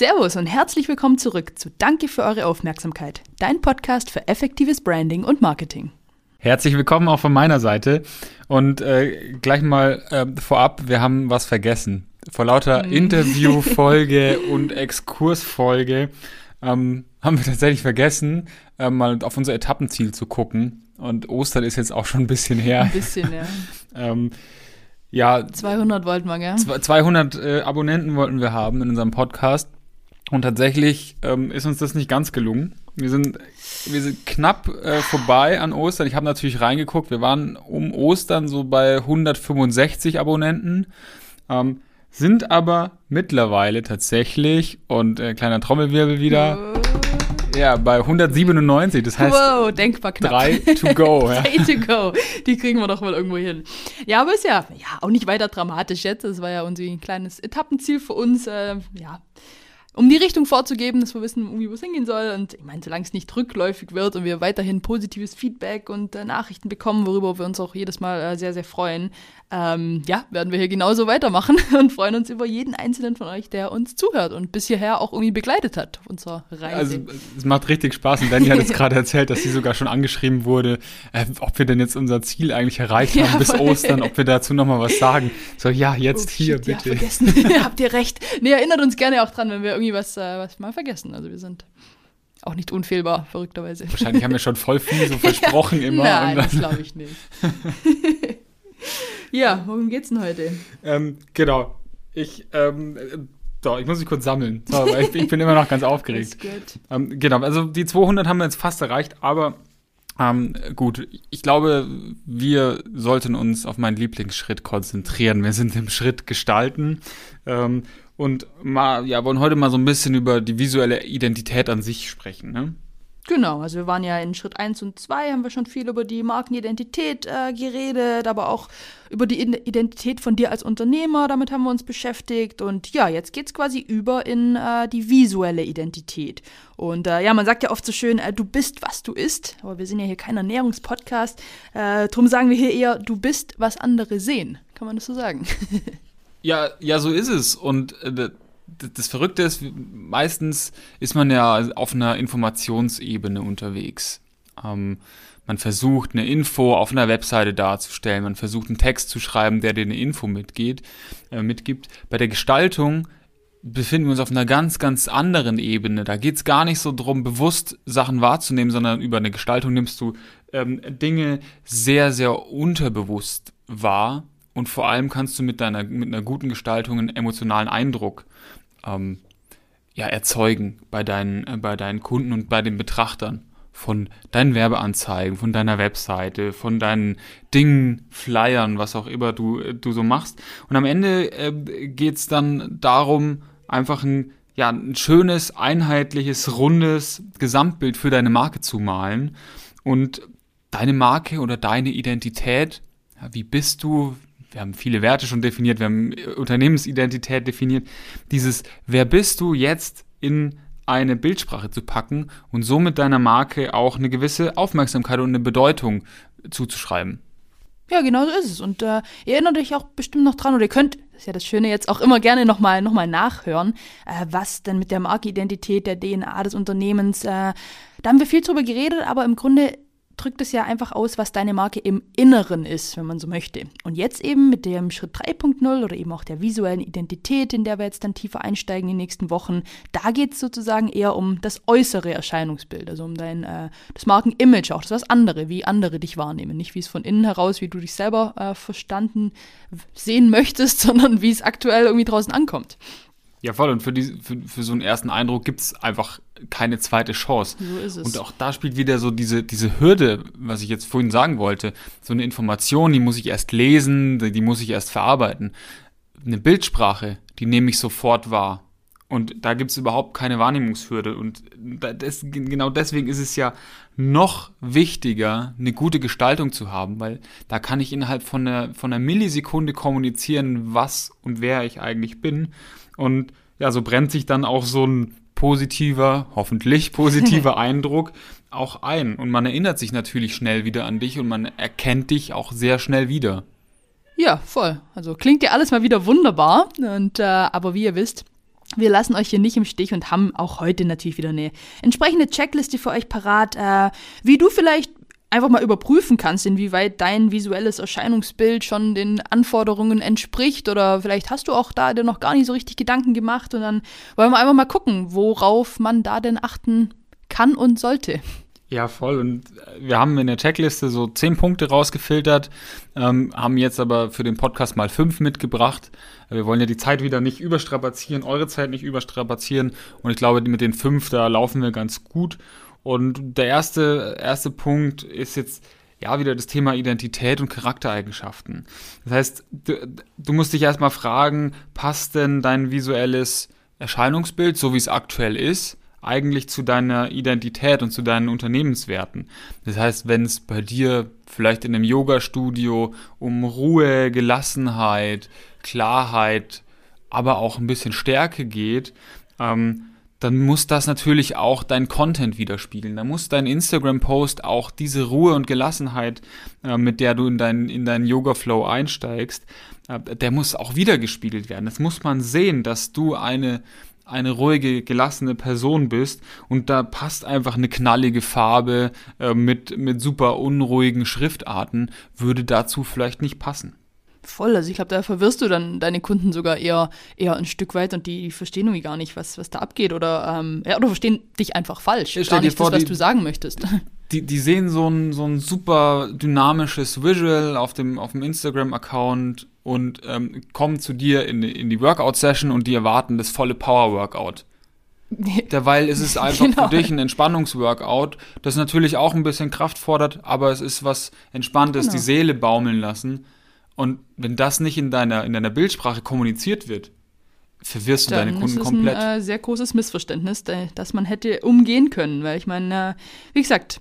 Servus und herzlich willkommen zurück zu Danke für eure Aufmerksamkeit, dein Podcast für effektives Branding und Marketing. Herzlich willkommen auch von meiner Seite. Und äh, gleich mal äh, vorab, wir haben was vergessen. Vor lauter mm. Interviewfolge und Exkursfolge ähm, haben wir tatsächlich vergessen, äh, mal auf unser Etappenziel zu gucken. Und Ostern ist jetzt auch schon ein bisschen her. Ein bisschen, ja. ähm, ja. 200 wollten wir, gell? 200 äh, Abonnenten wollten wir haben in unserem Podcast. Und tatsächlich ähm, ist uns das nicht ganz gelungen. Wir sind, wir sind knapp äh, vorbei an Ostern. Ich habe natürlich reingeguckt. Wir waren um Ostern so bei 165 Abonnenten. Ähm, sind aber mittlerweile tatsächlich, und äh, kleiner Trommelwirbel wieder, oh. ja, bei 197. Das heißt, wow, denkbar knapp. Drei to go. Ja. drei to go. Die kriegen wir doch mal irgendwo hin. Ja, aber ist ja, ja auch nicht weiter dramatisch jetzt. Das war ja unser kleines Etappenziel für uns. Äh, ja um die Richtung vorzugeben, dass wir wissen, wo es hingehen soll. Und ich meine, solange es nicht rückläufig wird und wir weiterhin positives Feedback und äh, Nachrichten bekommen, worüber wir uns auch jedes Mal äh, sehr, sehr freuen, ähm, ja, werden wir hier genauso weitermachen und freuen uns über jeden einzelnen von euch, der uns zuhört und bis hierher auch irgendwie begleitet hat auf unserer Reise. Also es macht richtig Spaß und Danny hat jetzt gerade erzählt, dass sie sogar schon angeschrieben wurde, äh, ob wir denn jetzt unser Ziel eigentlich erreicht haben ja, bis Ostern, ob wir dazu nochmal was sagen. So, ja, jetzt oh, hier, shit, bitte. Ja, vergessen. Habt ihr recht. Nee, erinnert uns gerne auch dran, wenn wir irgendwie was, äh, was mal vergessen. Also wir sind auch nicht unfehlbar, verrückterweise. Wahrscheinlich haben wir schon voll viel so versprochen immer. Nein, das glaube ich nicht. ja, worum geht's denn heute? Ähm, genau. Ich, ähm, so, ich muss mich kurz sammeln. So, ich, ich, bin immer noch ganz aufgeregt. Ähm, genau, also die 200 haben wir jetzt fast erreicht, aber ähm, gut, ich glaube, wir sollten uns auf meinen Lieblingsschritt konzentrieren. Wir sind im Schritt gestalten. Ähm, und mal, ja, wollen heute mal so ein bisschen über die visuelle Identität an sich sprechen, ne? Genau, also wir waren ja in Schritt 1 und 2, haben wir schon viel über die Markenidentität äh, geredet, aber auch über die Identität von dir als Unternehmer, damit haben wir uns beschäftigt. Und ja, jetzt geht es quasi über in äh, die visuelle Identität. Und äh, ja, man sagt ja oft so schön, äh, du bist, was du isst, aber wir sind ja hier kein Ernährungspodcast. Äh, drum sagen wir hier eher, du bist, was andere sehen. Kann man das so sagen? Ja, ja, so ist es. Und äh, das Verrückte ist, meistens ist man ja auf einer Informationsebene unterwegs. Ähm, man versucht, eine Info auf einer Webseite darzustellen, man versucht, einen Text zu schreiben, der dir eine Info mitgeht, äh, mitgibt. Bei der Gestaltung befinden wir uns auf einer ganz, ganz anderen Ebene. Da geht es gar nicht so darum, bewusst Sachen wahrzunehmen, sondern über eine Gestaltung nimmst du ähm, Dinge sehr, sehr unterbewusst wahr und vor allem kannst du mit deiner mit einer guten Gestaltung einen emotionalen Eindruck ähm, ja, erzeugen bei deinen, äh, bei deinen Kunden und bei den Betrachtern von deinen Werbeanzeigen, von deiner Webseite, von deinen Dingen, Flyern, was auch immer du, äh, du so machst. Und am Ende äh, geht es dann darum, einfach ein, ja, ein schönes, einheitliches, rundes Gesamtbild für deine Marke zu malen. Und deine Marke oder deine Identität, ja, wie bist du, wir haben viele Werte schon definiert, wir haben äh, Unternehmensidentität definiert. Dieses, wer bist du jetzt in eine Bildsprache zu packen und somit deiner Marke auch eine gewisse Aufmerksamkeit und eine Bedeutung zuzuschreiben. Ja, genau so ist es. Und äh, ihr erinnert euch auch bestimmt noch dran, oder ihr könnt, das ist ja das Schöne, jetzt auch immer gerne nochmal noch mal nachhören, äh, was denn mit der Markenidentität, der DNA des Unternehmens, äh, da haben wir viel drüber geredet, aber im Grunde drückt es ja einfach aus, was deine Marke im Inneren ist, wenn man so möchte. Und jetzt eben mit dem Schritt 3.0 oder eben auch der visuellen Identität, in der wir jetzt dann tiefer einsteigen in den nächsten Wochen, da geht es sozusagen eher um das äußere Erscheinungsbild, also um dein äh, das Markenimage, auch das was andere, wie andere dich wahrnehmen. Nicht wie es von innen heraus, wie du dich selber äh, verstanden sehen möchtest, sondern wie es aktuell irgendwie draußen ankommt. Ja, voll. Und für, die, für, für so einen ersten Eindruck gibt es einfach keine zweite Chance. So ist es. Und auch da spielt wieder so diese, diese Hürde, was ich jetzt vorhin sagen wollte. So eine Information, die muss ich erst lesen, die muss ich erst verarbeiten. Eine Bildsprache, die nehme ich sofort wahr. Und da gibt es überhaupt keine Wahrnehmungshürde. Und das, genau deswegen ist es ja noch wichtiger, eine gute Gestaltung zu haben, weil da kann ich innerhalb von einer, von einer Millisekunde kommunizieren, was und wer ich eigentlich bin. Und ja, so brennt sich dann auch so ein positiver, hoffentlich positiver Eindruck auch ein. Und man erinnert sich natürlich schnell wieder an dich und man erkennt dich auch sehr schnell wieder. Ja, voll. Also klingt ja alles mal wieder wunderbar. Und äh, aber wie ihr wisst, wir lassen euch hier nicht im Stich und haben auch heute natürlich wieder eine entsprechende Checkliste für euch parat, äh, wie du vielleicht einfach mal überprüfen kannst, inwieweit dein visuelles Erscheinungsbild schon den Anforderungen entspricht oder vielleicht hast du auch da dir noch gar nicht so richtig Gedanken gemacht und dann wollen wir einfach mal gucken, worauf man da denn achten kann und sollte. Ja, voll. Und wir haben in der Checkliste so zehn Punkte rausgefiltert, ähm, haben jetzt aber für den Podcast mal fünf mitgebracht. Wir wollen ja die Zeit wieder nicht überstrapazieren, eure Zeit nicht überstrapazieren. Und ich glaube, mit den fünf, da laufen wir ganz gut. Und der erste, erste Punkt ist jetzt ja wieder das Thema Identität und Charaktereigenschaften. Das heißt, du, du musst dich erstmal fragen, passt denn dein visuelles Erscheinungsbild, so wie es aktuell ist, eigentlich zu deiner Identität und zu deinen Unternehmenswerten. Das heißt, wenn es bei dir vielleicht in einem Yoga-Studio um Ruhe, Gelassenheit, Klarheit, aber auch ein bisschen Stärke geht, ähm, dann muss das natürlich auch dein Content widerspiegeln. Da muss dein Instagram-Post auch diese Ruhe und Gelassenheit, äh, mit der du in, dein, in deinen Yoga-Flow einsteigst, äh, der muss auch wiedergespiegelt werden. Das muss man sehen, dass du eine, eine ruhige, gelassene Person bist und da passt einfach eine knallige Farbe äh, mit, mit super unruhigen Schriftarten, würde dazu vielleicht nicht passen. Voll, also ich glaube, da verwirrst du dann deine Kunden sogar eher, eher ein Stück weit und die verstehen irgendwie gar nicht, was, was da abgeht oder, ähm, ja, oder verstehen dich einfach falsch. Ja, gar nicht vor, das, was die, du sagen möchtest. Die, die sehen so ein, so ein super dynamisches Visual auf dem, auf dem Instagram-Account und ähm, kommen zu dir in, in die Workout-Session und die erwarten das volle Power-Workout. Derweil ist es einfach genau. für dich ein Entspannungsworkout, das natürlich auch ein bisschen Kraft fordert, aber es ist was Entspanntes, genau. die Seele baumeln lassen. Und wenn das nicht in deiner, in deiner Bildsprache kommuniziert wird, verwirrst du deine Kunden komplett. Das ist ein äh, sehr großes Missverständnis, das man hätte umgehen können, weil ich meine, äh, wie gesagt,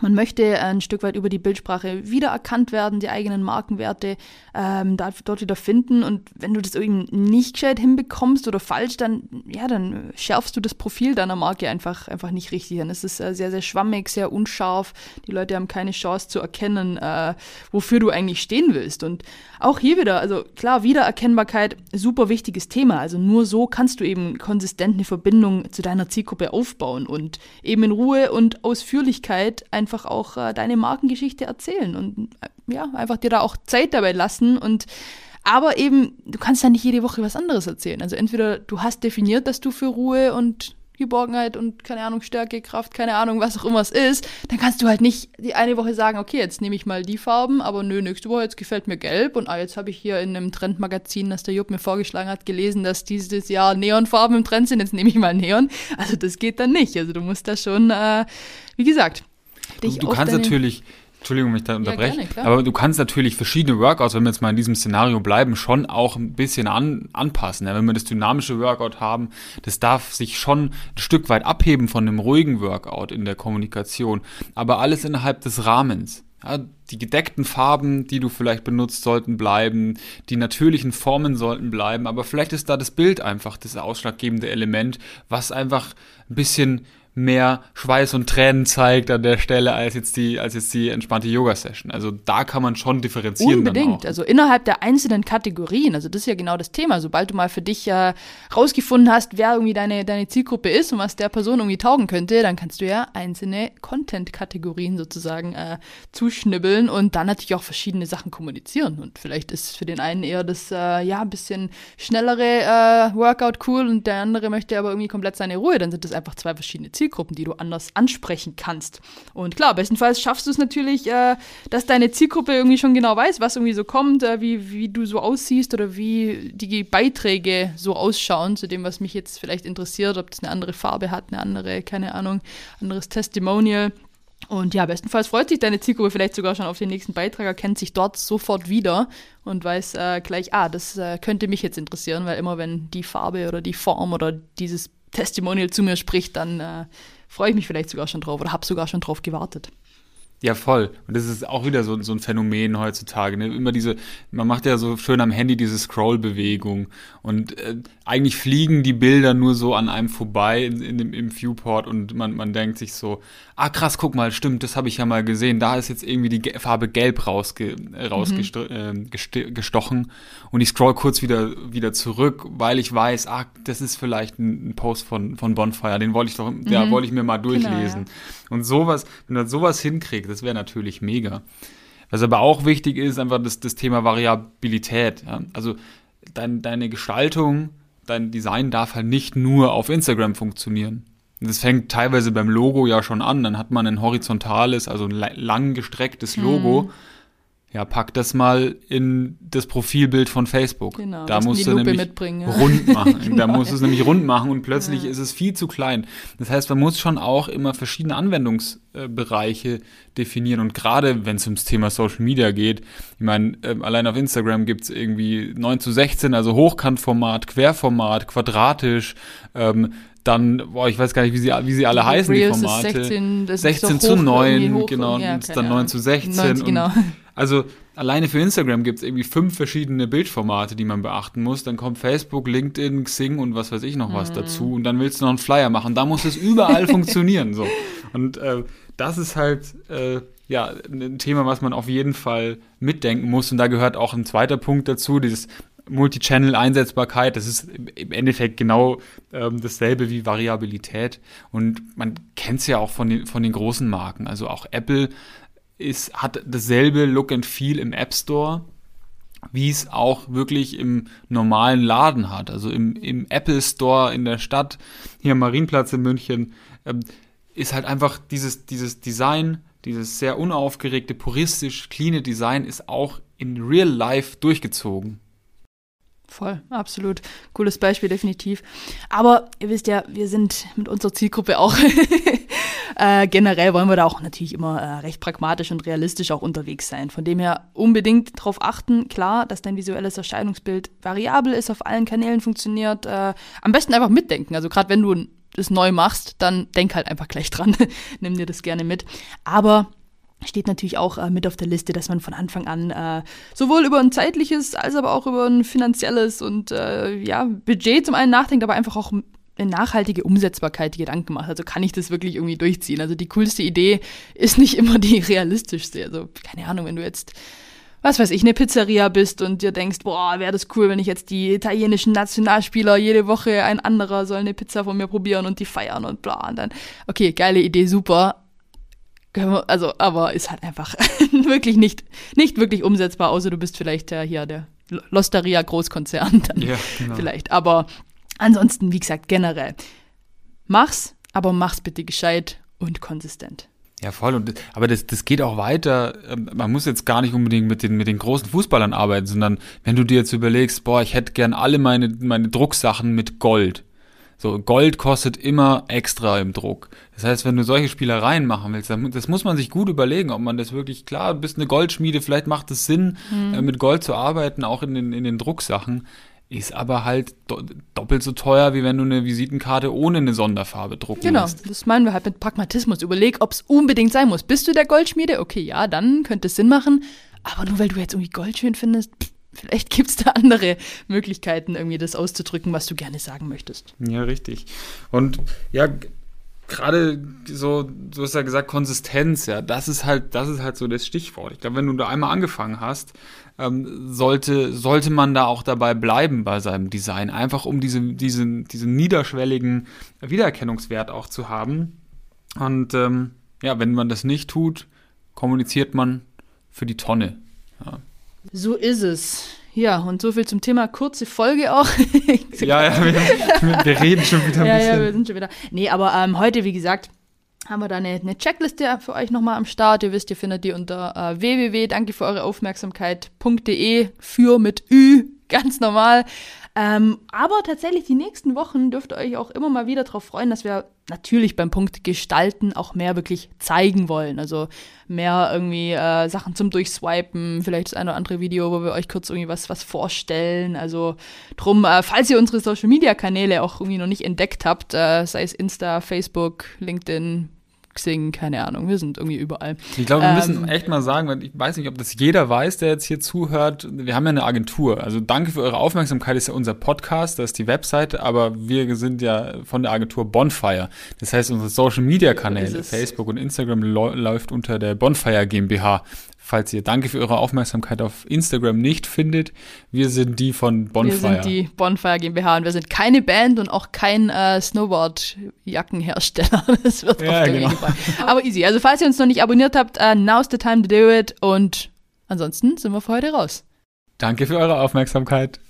man möchte ein Stück weit über die Bildsprache wiedererkannt werden, die eigenen Markenwerte ähm, dort wieder finden. Und wenn du das irgendwie nicht gescheit hinbekommst oder falsch, dann, ja, dann schärfst du das Profil deiner Marke einfach, einfach nicht richtig. Dann ist es äh, sehr, sehr schwammig, sehr unscharf. Die Leute haben keine Chance zu erkennen, äh, wofür du eigentlich stehen willst. Und auch hier wieder, also klar, Wiedererkennbarkeit, super wichtiges Thema. Also nur so kannst du eben konsistent eine Verbindung zu deiner Zielgruppe aufbauen und eben in Ruhe und Ausführlichkeit einfach auch äh, deine Markengeschichte erzählen und äh, ja, einfach dir da auch Zeit dabei lassen und aber eben, du kannst ja nicht jede Woche was anderes erzählen. Also entweder du hast definiert, dass du für Ruhe und Geborgenheit und keine Ahnung, Stärke, Kraft, keine Ahnung, was auch immer es ist, dann kannst du halt nicht die eine Woche sagen, okay, jetzt nehme ich mal die Farben, aber nö, nächste Woche, jetzt gefällt mir gelb und ah, jetzt habe ich hier in einem Trendmagazin, das der Jupp mir vorgeschlagen hat, gelesen, dass dieses Jahr Neonfarben im Trend sind, jetzt nehme ich mal Neon. Also das geht dann nicht. Also du musst da schon, äh, wie gesagt, dich Du, du kannst natürlich Entschuldigung, mich da unterbreche. Ja, gerne, aber du kannst natürlich verschiedene Workouts, wenn wir jetzt mal in diesem Szenario bleiben, schon auch ein bisschen an, anpassen. Ja, wenn wir das dynamische Workout haben, das darf sich schon ein Stück weit abheben von einem ruhigen Workout in der Kommunikation. Aber alles innerhalb des Rahmens. Ja, die gedeckten Farben, die du vielleicht benutzt, sollten bleiben, die natürlichen Formen sollten bleiben, aber vielleicht ist da das Bild einfach das ausschlaggebende Element, was einfach ein bisschen mehr Schweiß und Tränen zeigt an der Stelle als jetzt die, als jetzt die entspannte Yoga-Session. Also da kann man schon differenzieren. Unbedingt. Also innerhalb der einzelnen Kategorien. Also das ist ja genau das Thema. Sobald du mal für dich ja rausgefunden hast, wer irgendwie deine, deine Zielgruppe ist und was der Person irgendwie taugen könnte, dann kannst du ja einzelne Content-Kategorien sozusagen äh, zuschnibbeln und dann natürlich auch verschiedene Sachen kommunizieren. Und vielleicht ist für den einen eher das, äh, ja, ein bisschen schnellere äh, Workout cool und der andere möchte aber irgendwie komplett seine Ruhe. Dann sind das einfach zwei verschiedene Ziele. Zielgruppen, die du anders ansprechen kannst. Und klar, bestenfalls schaffst du es natürlich, äh, dass deine Zielgruppe irgendwie schon genau weiß, was irgendwie so kommt, äh, wie, wie du so aussiehst oder wie die Beiträge so ausschauen zu dem, was mich jetzt vielleicht interessiert, ob das eine andere Farbe hat, eine andere, keine Ahnung, anderes Testimonial. Und ja, bestenfalls freut sich deine Zielgruppe vielleicht sogar schon auf den nächsten Beitrag, erkennt sich dort sofort wieder und weiß äh, gleich, ah, das äh, könnte mich jetzt interessieren, weil immer wenn die Farbe oder die Form oder dieses Testimonial zu mir spricht, dann äh, freue ich mich vielleicht sogar schon drauf oder habe sogar schon drauf gewartet. Ja, voll. Und das ist auch wieder so, so ein Phänomen heutzutage. Ne? Immer diese, man macht ja so schön am Handy diese Scroll-Bewegung. Und äh, eigentlich fliegen die Bilder nur so an einem vorbei in, in dem, im Viewport und man, man denkt sich so, ah krass, guck mal, stimmt, das habe ich ja mal gesehen. Da ist jetzt irgendwie die Farbe Gelb rausge, äh, rausgestochen. Mhm. Äh, und ich scroll kurz wieder, wieder zurück, weil ich weiß, ah, das ist vielleicht ein, ein Post von, von Bonfire, den wollte ich doch, mhm. ja, wollte ich mir mal durchlesen. Genau, ja. Und sowas, wenn man sowas hinkriegt, das wäre natürlich mega. Was aber auch wichtig ist, einfach das, das Thema Variabilität. Ja? Also dein, deine Gestaltung, dein Design darf halt nicht nur auf Instagram funktionieren. Das fängt teilweise beim Logo ja schon an. Dann hat man ein horizontales, also ein lang gestrecktes Logo. Mhm ja, pack das mal in das Profilbild von Facebook. Genau, da musst du nämlich ja. rund machen. genau, da musst du es nämlich rund machen und plötzlich ja. ist es viel zu klein. Das heißt, man muss schon auch immer verschiedene Anwendungsbereiche definieren. Und gerade wenn es ums Thema Social Media geht, ich meine, äh, allein auf Instagram gibt es irgendwie 9 zu 16, also Hochkantformat, Querformat, quadratisch, ähm, dann, boah, ich weiß gar nicht, wie sie, wie sie alle heißen, Reels die Formate. 16, 16 zu 9, genau, ja, und dann 9 zu 16. 90, genau. Also alleine für Instagram gibt es irgendwie fünf verschiedene Bildformate, die man beachten muss. Dann kommt Facebook, LinkedIn, Xing und was weiß ich noch was mhm. dazu. Und dann willst du noch einen Flyer machen. Da muss es überall funktionieren. So. Und äh, das ist halt äh, ja ein Thema, was man auf jeden Fall mitdenken muss. Und da gehört auch ein zweiter Punkt dazu, dieses Multi-Channel-Einsetzbarkeit, das ist im Endeffekt genau ähm, dasselbe wie Variabilität. Und man kennt es ja auch von den, von den großen Marken. Also auch Apple ist, hat dasselbe Look and Feel im App Store, wie es auch wirklich im normalen Laden hat. Also im, im Apple Store in der Stadt, hier am Marienplatz in München, ähm, ist halt einfach dieses, dieses Design, dieses sehr unaufgeregte, puristisch, cleane Design ist auch in Real Life durchgezogen. Voll, absolut. Cooles Beispiel, definitiv. Aber ihr wisst ja, wir sind mit unserer Zielgruppe auch äh, generell wollen wir da auch natürlich immer äh, recht pragmatisch und realistisch auch unterwegs sein. Von dem her unbedingt darauf achten, klar, dass dein visuelles Erscheinungsbild variabel ist, auf allen Kanälen funktioniert. Äh, am besten einfach mitdenken. Also gerade wenn du das neu machst, dann denk halt einfach gleich dran. Nimm dir das gerne mit. Aber steht natürlich auch äh, mit auf der Liste, dass man von Anfang an äh, sowohl über ein zeitliches als aber auch über ein finanzielles und äh, ja, Budget zum einen nachdenkt, aber einfach auch nachhaltige Umsetzbarkeit Gedanken macht. Also kann ich das wirklich irgendwie durchziehen? Also die coolste Idee ist nicht immer die realistischste. Also keine Ahnung, wenn du jetzt was weiß ich, eine Pizzeria bist und dir denkst, boah, wäre das cool, wenn ich jetzt die italienischen Nationalspieler jede Woche ein anderer soll eine Pizza von mir probieren und die feiern und bla und dann, okay, geile Idee, super, also, aber ist halt einfach wirklich nicht, nicht wirklich umsetzbar, außer du bist vielleicht äh, hier der Losteria Großkonzern dann ja, genau. vielleicht. Aber ansonsten, wie gesagt, generell, mach's, aber mach's bitte gescheit und konsistent. Ja, voll. Und, aber das, das geht auch weiter. Ähm, man muss jetzt gar nicht unbedingt mit den, mit den großen Fußballern arbeiten, sondern wenn du dir jetzt überlegst, boah, ich hätte gern alle meine, meine Drucksachen mit Gold so, Gold kostet immer extra im Druck. Das heißt, wenn du solche Spielereien machen willst, dann, das muss man sich gut überlegen, ob man das wirklich, klar, du bist eine Goldschmiede, vielleicht macht es Sinn, mhm. äh, mit Gold zu arbeiten, auch in den, in den Drucksachen. Ist aber halt do doppelt so teuer, wie wenn du eine Visitenkarte ohne eine Sonderfarbe drucken Genau, lässt. das meinen wir halt mit Pragmatismus. Überleg, ob es unbedingt sein muss. Bist du der Goldschmiede? Okay, ja, dann könnte es Sinn machen. Aber nur weil du jetzt irgendwie Gold schön findest, pff, Vielleicht gibt es da andere Möglichkeiten, irgendwie das auszudrücken, was du gerne sagen möchtest. Ja, richtig. Und ja, gerade so, du hast ja gesagt, Konsistenz, ja, das ist halt, das ist halt so das Stichwort. Ich glaube, wenn du da einmal angefangen hast, ähm, sollte, sollte man da auch dabei bleiben bei seinem Design, einfach um diese, diesen, diesen niederschwelligen Wiedererkennungswert auch zu haben. Und ähm, ja, wenn man das nicht tut, kommuniziert man für die Tonne. Ja. So ist es. Ja, und so viel zum Thema kurze Folge auch. ja, ja, wir, wir, reden schon wieder ein ja, bisschen. Ja, wir sind schon wieder. Nee, aber ähm, heute, wie gesagt, haben wir da eine, eine Checkliste für euch nochmal am Start. Ihr wisst, ihr findet die unter äh, www. Danke für eure Aufmerksamkeit.de für mit Ü, ganz normal. Ähm, aber tatsächlich die nächsten Wochen dürft ihr euch auch immer mal wieder darauf freuen, dass wir natürlich beim Punkt Gestalten auch mehr wirklich zeigen wollen. Also mehr irgendwie äh, Sachen zum Durchswipen, vielleicht das eine oder andere Video, wo wir euch kurz irgendwie was, was vorstellen. Also drum, äh, falls ihr unsere Social Media Kanäle auch irgendwie noch nicht entdeckt habt, äh, sei es Insta, Facebook, LinkedIn, Xing, keine Ahnung. Wir sind irgendwie überall. Ich glaube, wir ähm, müssen echt mal sagen, weil ich weiß nicht, ob das jeder weiß, der jetzt hier zuhört. Wir haben ja eine Agentur. Also danke für eure Aufmerksamkeit, ist ja unser Podcast, das ist die Webseite, aber wir sind ja von der Agentur Bonfire. Das heißt, unsere Social Media Kanäle, Facebook und Instagram läuft unter der Bonfire GmbH falls ihr Danke für eure Aufmerksamkeit auf Instagram nicht findet. Wir sind die von Bonfire. Wir sind die Bonfire GmbH und wir sind keine Band und auch kein äh, Snowboard-Jackenhersteller. Das wird ja, genau. Aber easy. Also falls ihr uns noch nicht abonniert habt, uh, now's the time to do it und ansonsten sind wir für heute raus. Danke für eure Aufmerksamkeit.